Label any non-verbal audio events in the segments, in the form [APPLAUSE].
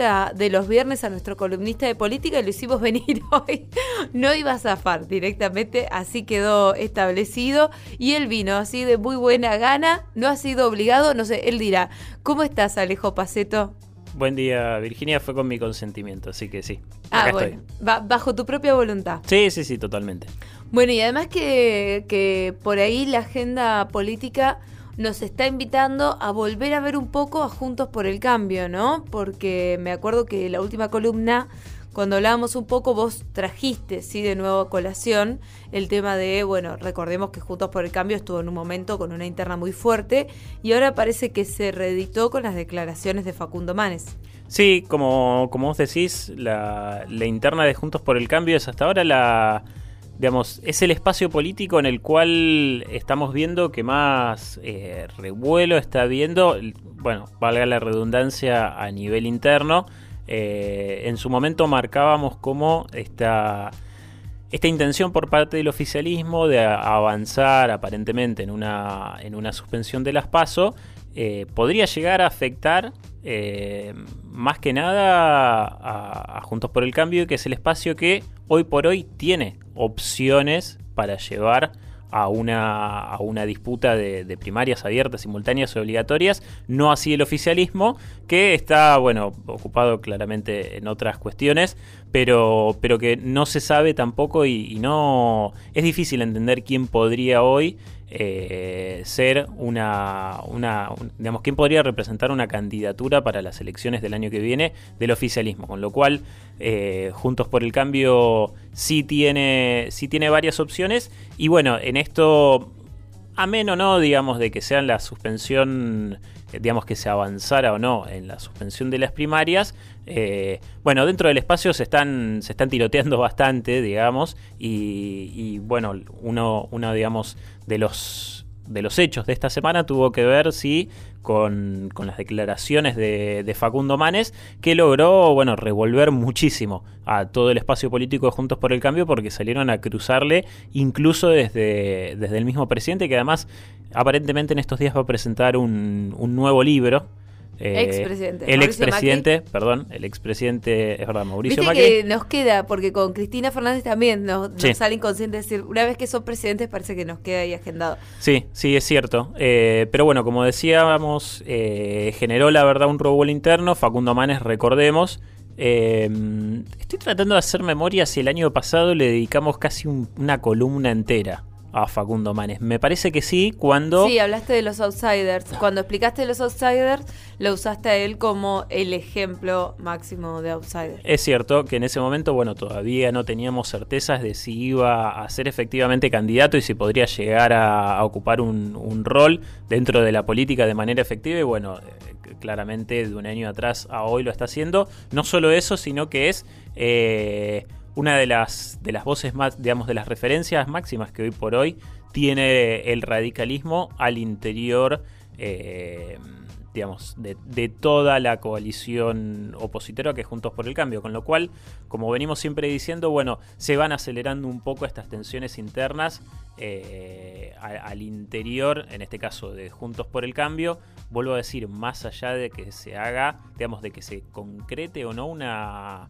columnista de los viernes, a nuestro columnista de política, y lo hicimos [LAUGHS] venir hoy. No iba a zafar directamente, así quedó establecido. Y él vino así de muy buena gana, no ha sido obligado, no sé, él dirá, ¿cómo estás Alejo Paceto? Buen día, Virginia, fue con mi consentimiento, así que sí. Ah, bueno, bajo tu propia voluntad. Sí, sí, sí, totalmente. Bueno, y además que, que por ahí la agenda política nos está invitando a volver a ver un poco a Juntos por el Cambio, ¿no? Porque me acuerdo que la última columna, cuando hablábamos un poco, vos trajiste, sí, de nuevo a colación el tema de, bueno, recordemos que Juntos por el Cambio estuvo en un momento con una interna muy fuerte y ahora parece que se reeditó con las declaraciones de Facundo Manes. Sí, como, como vos decís, la, la interna de Juntos por el Cambio es hasta ahora la digamos, es el espacio político en el cual estamos viendo que más eh, revuelo está viendo, bueno, valga la redundancia a nivel interno. Eh, en su momento marcábamos como esta, esta intención por parte del oficialismo de avanzar aparentemente en una, en una suspensión de las PASO eh, podría llegar a afectar más que nada a, Juntos por el Cambio, que es el espacio que hoy por hoy tiene opciones para llevar a una, a una disputa de, primarias abiertas, simultáneas y obligatorias, no así el oficialismo, que está, bueno, ocupado claramente en otras cuestiones, pero, pero que no se sabe tampoco y, y no es difícil entender quién podría hoy eh, ser una, una digamos, quién podría representar una candidatura para las elecciones del año que viene del oficialismo, con lo cual eh, Juntos por el Cambio sí tiene, sí tiene varias opciones. Y bueno, en esto, ameno no, digamos, de que sean la suspensión digamos que se avanzara o no en la suspensión de las primarias, eh, bueno, dentro del espacio se están, se están tiroteando [LAUGHS] bastante, digamos, y, bueno, uno, uno, digamos, de los de los hechos de esta semana tuvo que ver, sí, con, las declaraciones de, Facundo Manes, que logró, bueno, revolver muchísimo a todo el espacio político de Juntos por el Cambio, porque salieron a cruzarle incluso desde, desde el mismo presidente, que además aparentemente en estos días va a presentar un, un nuevo libro eh, expresidente. El expresidente, perdón, el expresidente, es verdad, Mauricio Viste que nos queda, porque con Cristina Fernández también nos, sale inconsciente decir, una vez que son presidentes parece que nos queda ahí agendado. Sí, sí, es cierto. Eh, pero bueno, como decíamos, eh, generó la verdad un revuelo interno. Facundo Manes, recordemos. estoy tratando de hacer memoria si el año pasado le dedicamos casi una columna entera a Facundo Manes. Me parece que sí, cuando... Sí, hablaste de los outsiders. Cuando explicaste los outsiders, lo usaste a él como el ejemplo máximo de outsider. Es cierto que en ese momento, bueno, todavía no teníamos certezas de si iba a ser efectivamente candidato y si podría llegar a, ocupar un, rol dentro de la política de manera efectiva. Y bueno, eh, claramente de un año atrás a hoy lo está haciendo. No solo eso, sino que es... Eh, una de las, de las voces más, digamos, de las referencias máximas que hoy por hoy tiene el radicalismo al interior, eh, digamos, de, toda la coalición opositora que es Juntos por el Cambio. Con lo cual, como venimos siempre diciendo, bueno, se van acelerando un poco estas tensiones internas eh, al interior, en este caso de Juntos por el Cambio. Vuelvo a decir, más allá de que se haga, digamos, de que se concrete o no una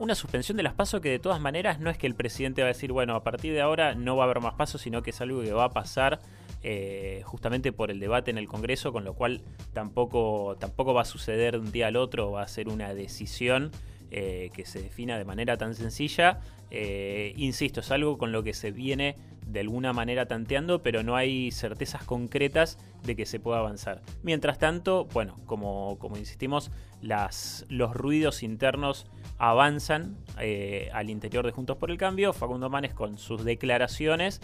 una suspensión de las pasos que de todas maneras no es que el presidente va a decir, bueno, a partir de ahora no va a haber más pasos, sino que es algo que va a pasar eh, justamente por el debate en el Congreso, con lo cual tampoco, tampoco va a suceder de un día al otro, va a ser una decisión eh, que se defina de manera tan sencilla. Eh, insisto, es algo con lo que se viene de alguna manera tanteando, pero no hay certezas concretas de que se pueda avanzar. Mientras tanto, bueno, como, como insistimos, los ruidos internos avanzan eh, al interior de Juntos por el Cambio. Facundo Manes con sus declaraciones,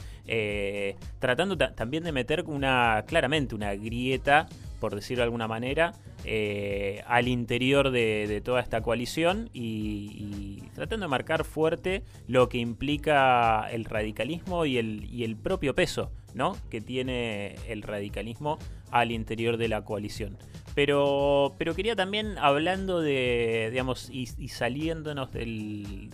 tratando también de meter una, claramente una grieta, por decirlo de alguna manera, eh, al interior de, toda esta coalición y, tratando de marcar fuerte lo que implica el radicalismo y el, propio peso ¿no? que tiene el radicalismo al interior de la coalición. Pero, pero quería también, hablando de, digamos, y, saliéndonos del,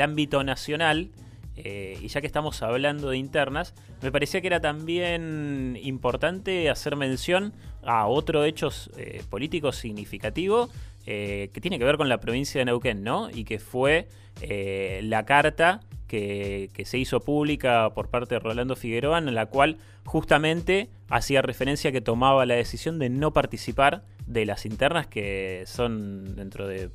ámbito nacional, eh, y ya que estamos hablando de internas, me parecía que era también importante hacer mención a otro hecho eh, político significativo, que tiene que ver con la provincia de Neuquén, ¿no? Y que fue la carta que, se hizo pública por parte de Rolando Figueroa, en la cual justamente hacía referencia que tomaba la decisión de no participar de las internas que son dentro de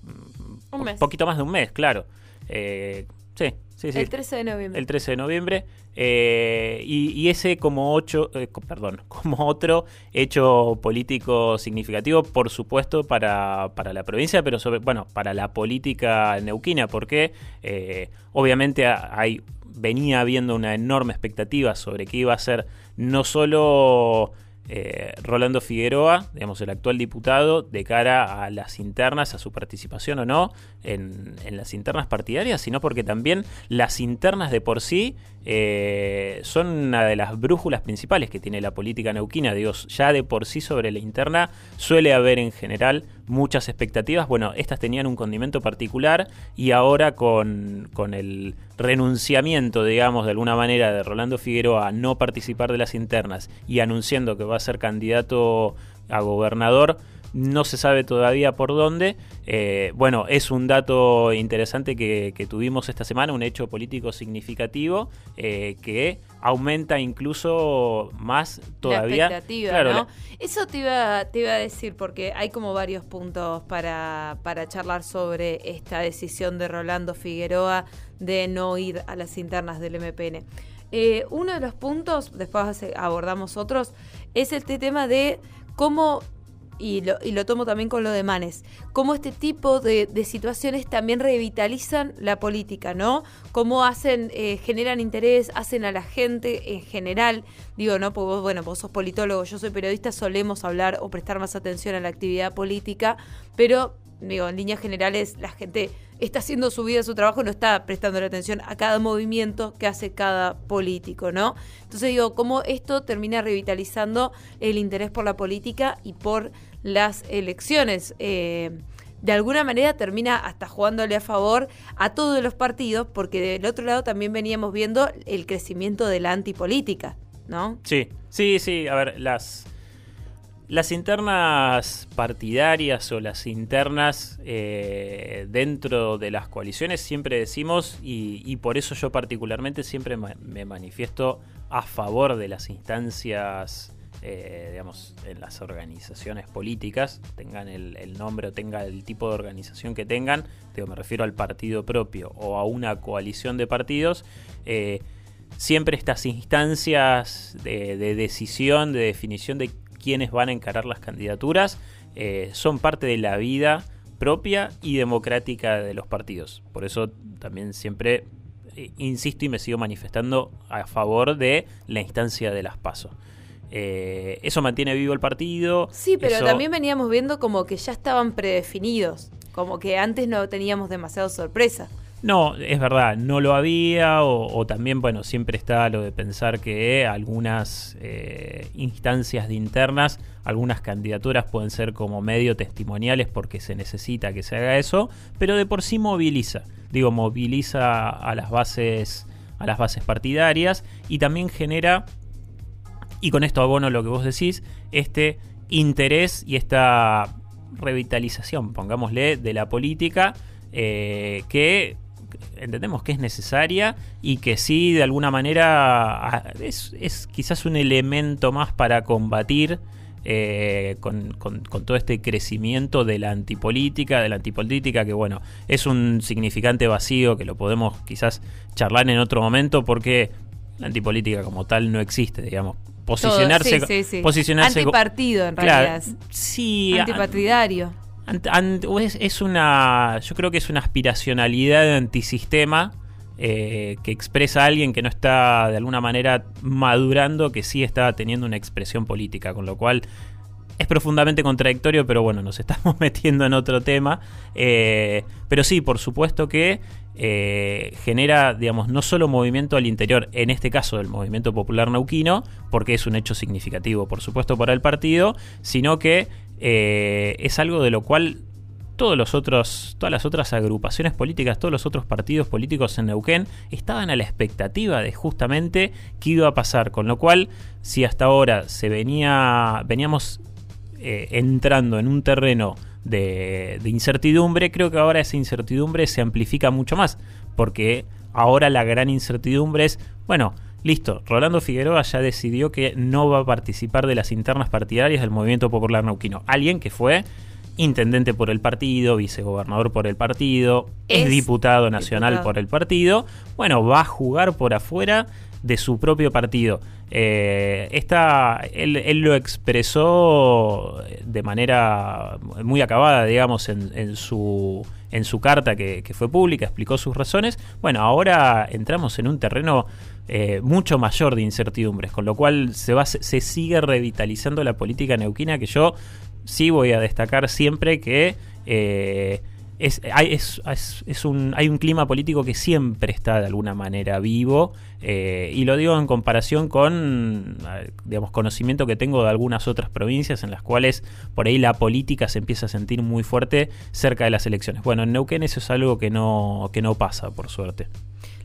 un poquito más de un mes, claro. Eh, sí, sí, sí. El 13 de noviembre. El 13 de noviembre. Eh, y, ese como ocho, eh, perdón, [LAUGHS] como otro hecho político significativo, por supuesto, para, para la provincia, pero sobre, bueno, para la política neuquina, porque obviamente hay, venía habiendo una enorme expectativa sobre qué iba a ser no solo eh, Rolando Figueroa, digamos, el actual diputado, de cara a las internas, a su participación o no en, las internas partidarias, sino porque también las internas de por sí eh, son una de las brújulas principales que tiene la política neuquina. Digo, ya de por sí sobre la interna suele haber en general muchas expectativas. Bueno, estas tenían un condimento particular y ahora con, con el renunciamiento, digamos, de alguna manera de Rolando Figueroa a no participar de las internas y anunciando que va a ser candidato a gobernador, no se sabe todavía por dónde. Eh, bueno, es un dato interesante que, tuvimos esta semana, un hecho político significativo eh, que aumenta incluso más todavía. La expectativa, ¿no? Eso te iba, te iba a decir, porque hay como varios puntos para, para charlar sobre esta decisión de Rolando Figueroa de no ir a las internas del MPN. Eh, uno de los puntos, después abordamos otros, es este tema de cómo y lo, tomo también con lo de cómo este tipo de, situaciones también revitalizan la política, ¿no? Cómo hacen, eh, generan interés, hacen a la gente en general, digo, ¿no? Porque vos, bueno, vos sos politólogo, yo soy periodista, solemos hablar o prestar más atención a la actividad política, pero, digo, en líneas generales la gente está haciendo su vida, su trabajo, no está prestando la atención a cada movimiento que hace cada político, ¿no? Entonces digo, cómo esto termina revitalizando el interés por la política y por las elecciones. Eh, de alguna manera termina hasta jugándole a favor a todos los partidos, porque del otro lado también veníamos viendo el crecimiento de la antipolítica, ¿no? Sí, sí, sí. A ver, las, las internas partidarias o las internas eh, dentro de las coaliciones siempre decimos, y, y, por eso yo particularmente siempre me manifiesto a favor de las instancias eh, digamos, en las organizaciones políticas, tengan el, nombre o tenga el tipo de organización que tengan, digo, me refiero al partido propio o a una coalición de partidos, eh, siempre estas instancias de, decisión, de definición de quiénes van a encarar las candidaturas, eh, son parte de la vida propia y democrática de los partidos. Por eso también siempre insisto y me sigo manifestando a favor de la instancia de las pasos. Eh, eso mantiene vivo el partido. Sí, pero también veníamos viendo como que ya estaban predefinidos, como que antes no teníamos demasiado sorpresa. No, es verdad, no lo había, o, también, bueno, siempre está lo de pensar que algunas eh, instancias de internas, algunas candidaturas pueden ser como medio testimoniales porque se necesita que se haga eso, pero de por sí moviliza, digo, moviliza a las bases, a las bases partidarias y también genera y con esto abono lo que vos decís, este interés y esta revitalización, pongámosle, de la política eh, que entendemos que es necesaria y que sí, de alguna manera, es, quizás un elemento más para combatir eh, con, con, todo este crecimiento de la antipolítica, de la antipolítica, que bueno, es un significante vacío que lo podemos quizás charlar en otro momento porque la antipolítica como tal no existe, digamos posicionarse. posicionarse Antipartido, en realidad. Sí. Antipartidario. es, una. Yo creo que es una aspiracionalidad de antisistema. Eh, que expresa a alguien que no está de alguna manera madurando, que sí está teniendo una expresión política, con lo cual es profundamente contradictorio, pero bueno, nos estamos [LAUGHS] metiendo en otro tema. Eh, pero sí, por supuesto que eh, genera, digamos, no solo movimiento al interior, en este caso del movimiento popular nauquino, porque es un hecho significativo, por supuesto, para el partido, sino que eh, es algo de lo cual todos los otros, todas las otras agrupaciones políticas, todos los otros partidos políticos en Neuquén estaban a la expectativa de justamente qué iba a pasar. Con lo cual, si hasta ahora se venía, veníamos eh, entrando en un terreno de, de incertidumbre, creo que ahora esa incertidumbre se amplifica mucho más, porque ahora la gran incertidumbre es, bueno, listo, Rolando Figueroa ya decidió que no va a participar de las internas partidarias del Movimiento Popular Neuquino. Alguien que fue intendente por el partido, vicegobernador por el partido, es, diputado nacional por el partido, bueno, va a jugar por afuera de su propio partido. Eh, él, lo expresó de manera muy acabada, digamos, en, su, en su carta que, fue pública, explicó sus razones. Bueno, ahora entramos en un terreno eh, mucho mayor de incertidumbres, con lo cual se, va, se sigue revitalizando la política neuquina que yo sí voy a destacar siempre que eh, es, hay, es, un, hay un clima político que siempre está de alguna manera vivo eh, y lo digo en comparación con digamos conocimiento que tengo de algunas otras provincias en las cuales por ahí la política se empieza a sentir muy fuerte cerca de las elecciones. Bueno, en Neuquén eso es algo que no, que no pasa, por suerte.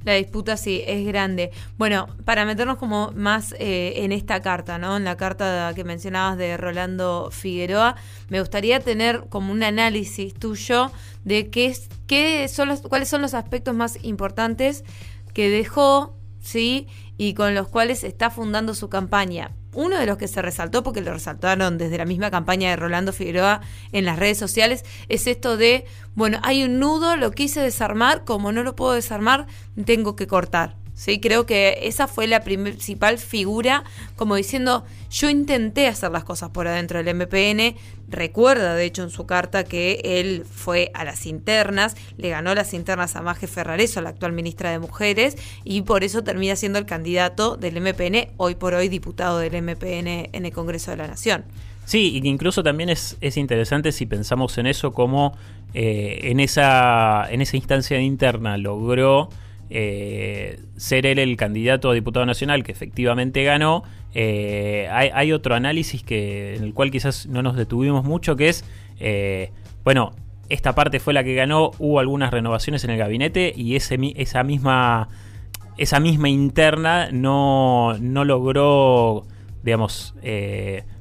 La disputa sí es grande. Bueno, para meternos como más eh, en esta carta, ¿no? En la carta que mencionabas de Rolando Figueroa, me gustaría tener como un análisis tuyo de qué, es, qué son los, cuáles son los aspectos más importantes que dejó, ¿sí? Y con los cuales está fundando su campaña uno de los que se resaltó, porque lo resaltaron desde la misma campaña de Rolando Figueroa en las redes sociales, es esto de, bueno, hay un nudo, lo quise desarmar, como no lo puedo desarmar, tengo que cortar. ¿Sí? Creo que esa fue la principal figura, como diciendo, yo intenté hacer las cosas por adentro del MPN, recuerda de hecho en su carta que él fue a las internas, le ganó las internas a Maje Ferrareso, la actual ministra de Mujeres, y por eso termina siendo el candidato del MPN, hoy por hoy diputado del MPN en el Congreso de la Nación. Sí, y que incluso también es, es interesante si pensamos en eso como eh, en, esa, en esa instancia interna logró eh, ser él el candidato a diputado nacional que efectivamente ganó, eh, hay, otro análisis que, en el cual quizás no nos detuvimos mucho, que es, eh, bueno, esta parte fue la que ganó, hubo algunas renovaciones en el gabinete y esa, misma, esa misma interna no, no logró, digamos,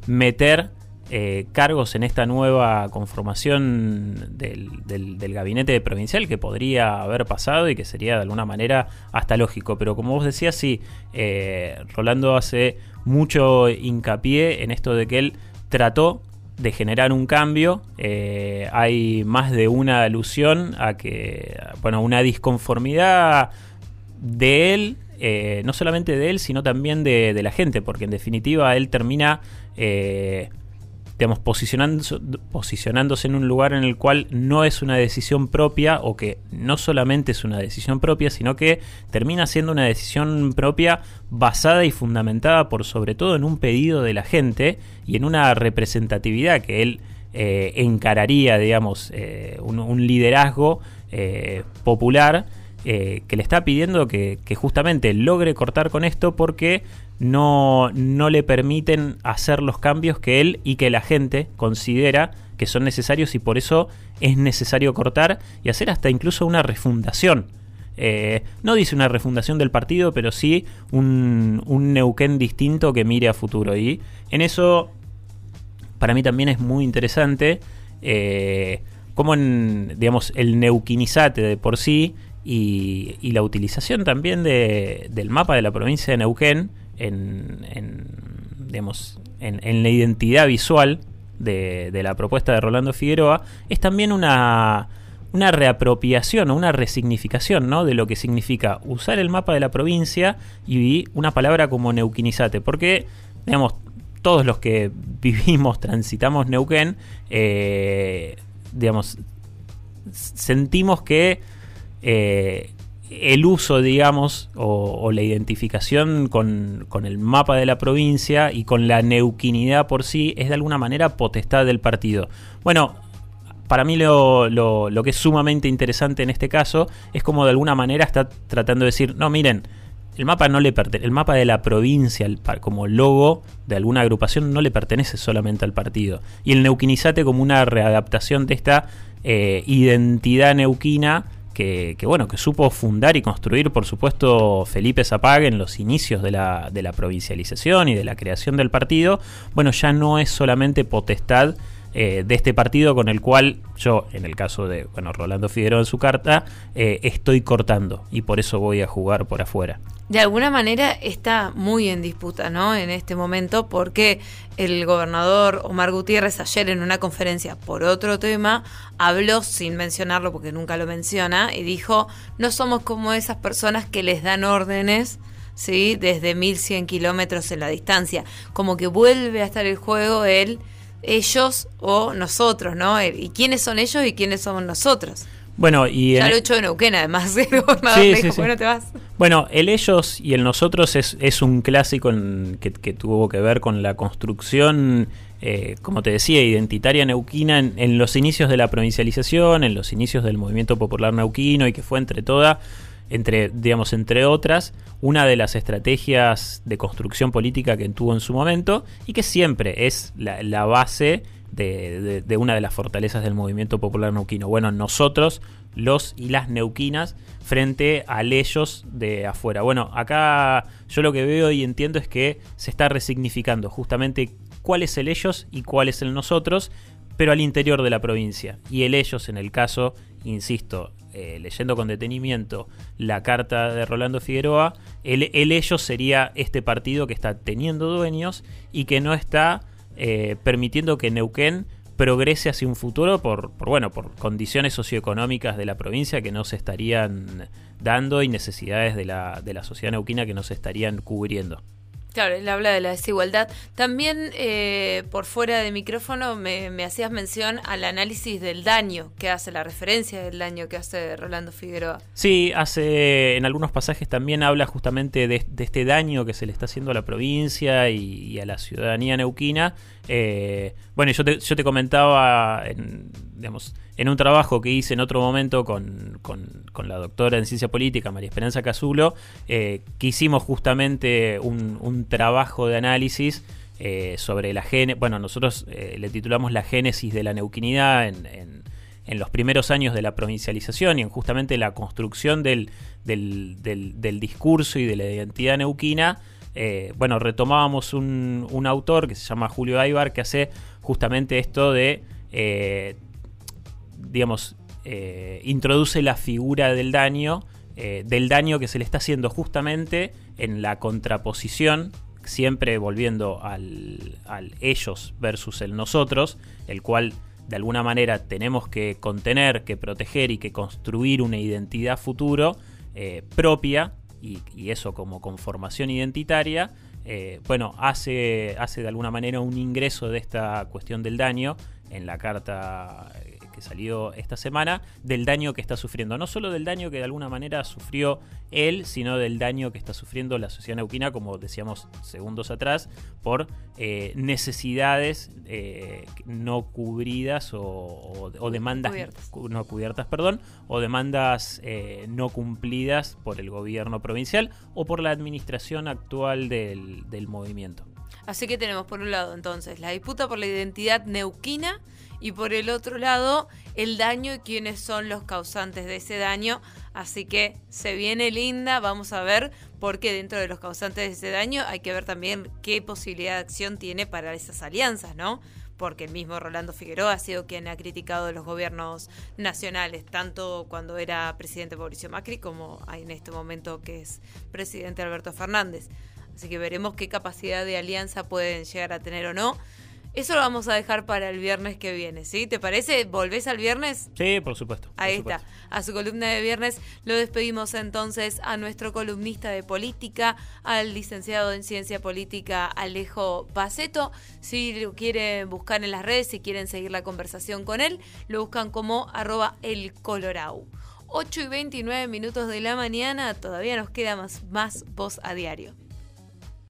meter eh, cargos en esta nueva conformación del, gabinete provincial que podría haber pasado y que sería de alguna manera hasta lógico. Pero como vos decías, sí, eh, Rolando hace mucho hincapié en esto de que él trató de generar un cambio. Eh, hay más de una alusión a que, bueno, una disconformidad de él, no solamente de él, sino también de, la gente, porque en definitiva él termina digamos, posicionándose, posicionándose en un lugar en el cual no es una decisión propia o que no solamente es una decisión propia, sino que termina siendo una decisión propia basada y fundamentada por sobre todo en un pedido de la gente y en una representatividad que él eh, encararía, digamos, eh, un, liderazgo eh, popular que le está pidiendo que, que justamente logre cortar con esto porque no, no le permiten hacer los cambios que él y que la gente considera que son necesarios y por eso es necesario cortar y hacer hasta incluso una refundación. Eh, no dice una refundación del partido, pero sí un, un Neuquén distinto que mire a futuro. Y en eso, para mí también es muy interesante eh, como en, digamos, el neuquinizate de por sí y, y la utilización también de, del mapa de la provincia de Neuquén en, en digamos, en, la identidad visual de, la propuesta de Rolando Figueroa, es también una, una reapropiación o una resignificación ¿no? de lo que significa usar el mapa de la provincia y una palabra como neuquinizate, porque digamos, todos los que [LAUGHS] vivimos, transitamos Neuquén, eh, digamos, sentimos que eh, el uso, digamos, o, la identificación con, el mapa de la provincia y con la neuquinidad por sí es de alguna manera potestad del partido. Bueno, para mí lo, lo, que es sumamente interesante en este caso es como de alguna manera está tratando de decir, no, miren, el mapa no le el mapa de la provincia como logo de alguna agrupación no le pertenece solamente al partido. Y el neuquinizate como una readaptación de esta eh, identidad neuquina que, bueno, que supo fundar y construir, por supuesto, Felipe Zapag en los inicios de la, de la provincialización y de la creación del partido, bueno, ya no es solamente potestad eh, de este partido con el cual yo, en el caso de bueno, Rolando Figueroa en su carta, eh, estoy cortando y por eso voy a jugar por afuera. De alguna manera está muy en disputa, ¿no? En este momento, porque el gobernador Omar Gutiérrez ayer en una conferencia por otro tema habló sin mencionarlo porque nunca lo menciona y dijo, no somos como esas personas que les dan órdenes. ¿sí? Desde 1100 kilómetros en la distancia. Como que vuelve a estar el juego él ellos o nosotros, ¿no? ¿Y quiénes son ellos y quiénes somos nosotros? Bueno, y ya lo he hecho de Neuquén, además. [LAUGHS] sí, sí, bueno, te vas. Bueno, el ellos y el nosotros es, es un clásico que, tuvo que ver con la construcción, eh, como te decía, identitaria neuquina en, en, los inicios de la provincialización, en los inicios del movimiento popular neuquino y que fue entre todas entre, digamos, entre otras, una de las estrategias de construcción política que tuvo en su momento y que siempre es la, base de, una de las fortalezas del movimiento popular neuquino. Bueno, nosotros, los y las neuquinas, frente a ellos de afuera. Bueno, acá yo lo que veo y entiendo es que se está resignificando justamente cuál es el ellos y cuál es el nosotros, pero al interior de la provincia. Y el ellos, en el caso, insisto, eh, leyendo con detenimiento la carta de Rolando Figueroa, el, ellos sería este partido que está teniendo dueños y que no está eh, permitiendo que Neuquén progrese hacia un futuro por, por, bueno, por condiciones socioeconómicas de la provincia que no se estarían dando y necesidades de la, de la sociedad neuquina que no se estarían cubriendo. Claro, él habla de la desigualdad. También eh, por fuera de micrófono me, hacías mención al análisis del daño que hace, la referencia del daño que hace Rolando Figueroa. Sí, hace en algunos pasajes también habla justamente de, este daño que se le está haciendo a la provincia y, a la ciudadanía neuquina. Eh, bueno, yo te, yo te comentaba en, digamos, en un trabajo que hice en otro momento con, la doctora en ciencia política, María Esperanza Casulo, eh, que hicimos justamente un, trabajo de análisis eh, sobre la génesis, bueno, nosotros eh, le titulamos la génesis de la neuquinidad en, los primeros años de la provincialización y en justamente la construcción del, del, discurso y de la identidad neuquina. bueno, retomábamos un, un, autor que se llama Julio Aybar que hace justamente esto de digamos, eh, introduce la figura del daño, eh, del daño que se le está haciendo justamente en la contraposición, siempre volviendo al, ellos versus el nosotros, el cual de alguna manera tenemos que contener, que proteger y que construir una identidad futuro eh, propia, y, y, eso como conformación identitaria, bueno, hace, hace de alguna manera un ingreso de esta cuestión del daño en la carta que salió esta semana, del daño que está sufriendo. No solo del daño que de alguna manera sufrió él, sino del daño que está sufriendo la sociedad neuquina, como decíamos segundos atrás, por eh, necesidades eh, no cubridas o, demandas no cubiertas, perdón, o demandas eh, no cumplidas por el gobierno provincial o por la administración actual del, del movimiento. Así que tenemos por un lado entonces la disputa por la identidad neuquina y por el otro lado el daño y quiénes son los causantes de ese daño. Así que se viene linda, vamos a ver, porque dentro de los causantes de ese daño hay que ver también qué posibilidad de acción tiene para esas alianzas, ¿no? Porque el mismo Rolando Figueroa ha sido quien ha criticado los gobiernos nacionales, tanto cuando era presidente Mauricio Macri como en este momento que es presidente Alberto Fernández. Así que veremos qué capacidad de alianza pueden llegar a tener o no. Eso lo vamos a dejar para el viernes que viene, ¿sí? ¿Te parece? ¿Volvés al viernes? Sí, por supuesto. Ahí está, a su columna de viernes. Lo despedimos entonces a nuestro columnista de política, al licenciado en ciencia política Alejo Paceto. Si lo quieren buscar en las redes, si quieren seguir la conversación con él, lo buscan como arroba el colorau. 8 y 29 minutos de la mañana, todavía nos queda más, más voz a diario.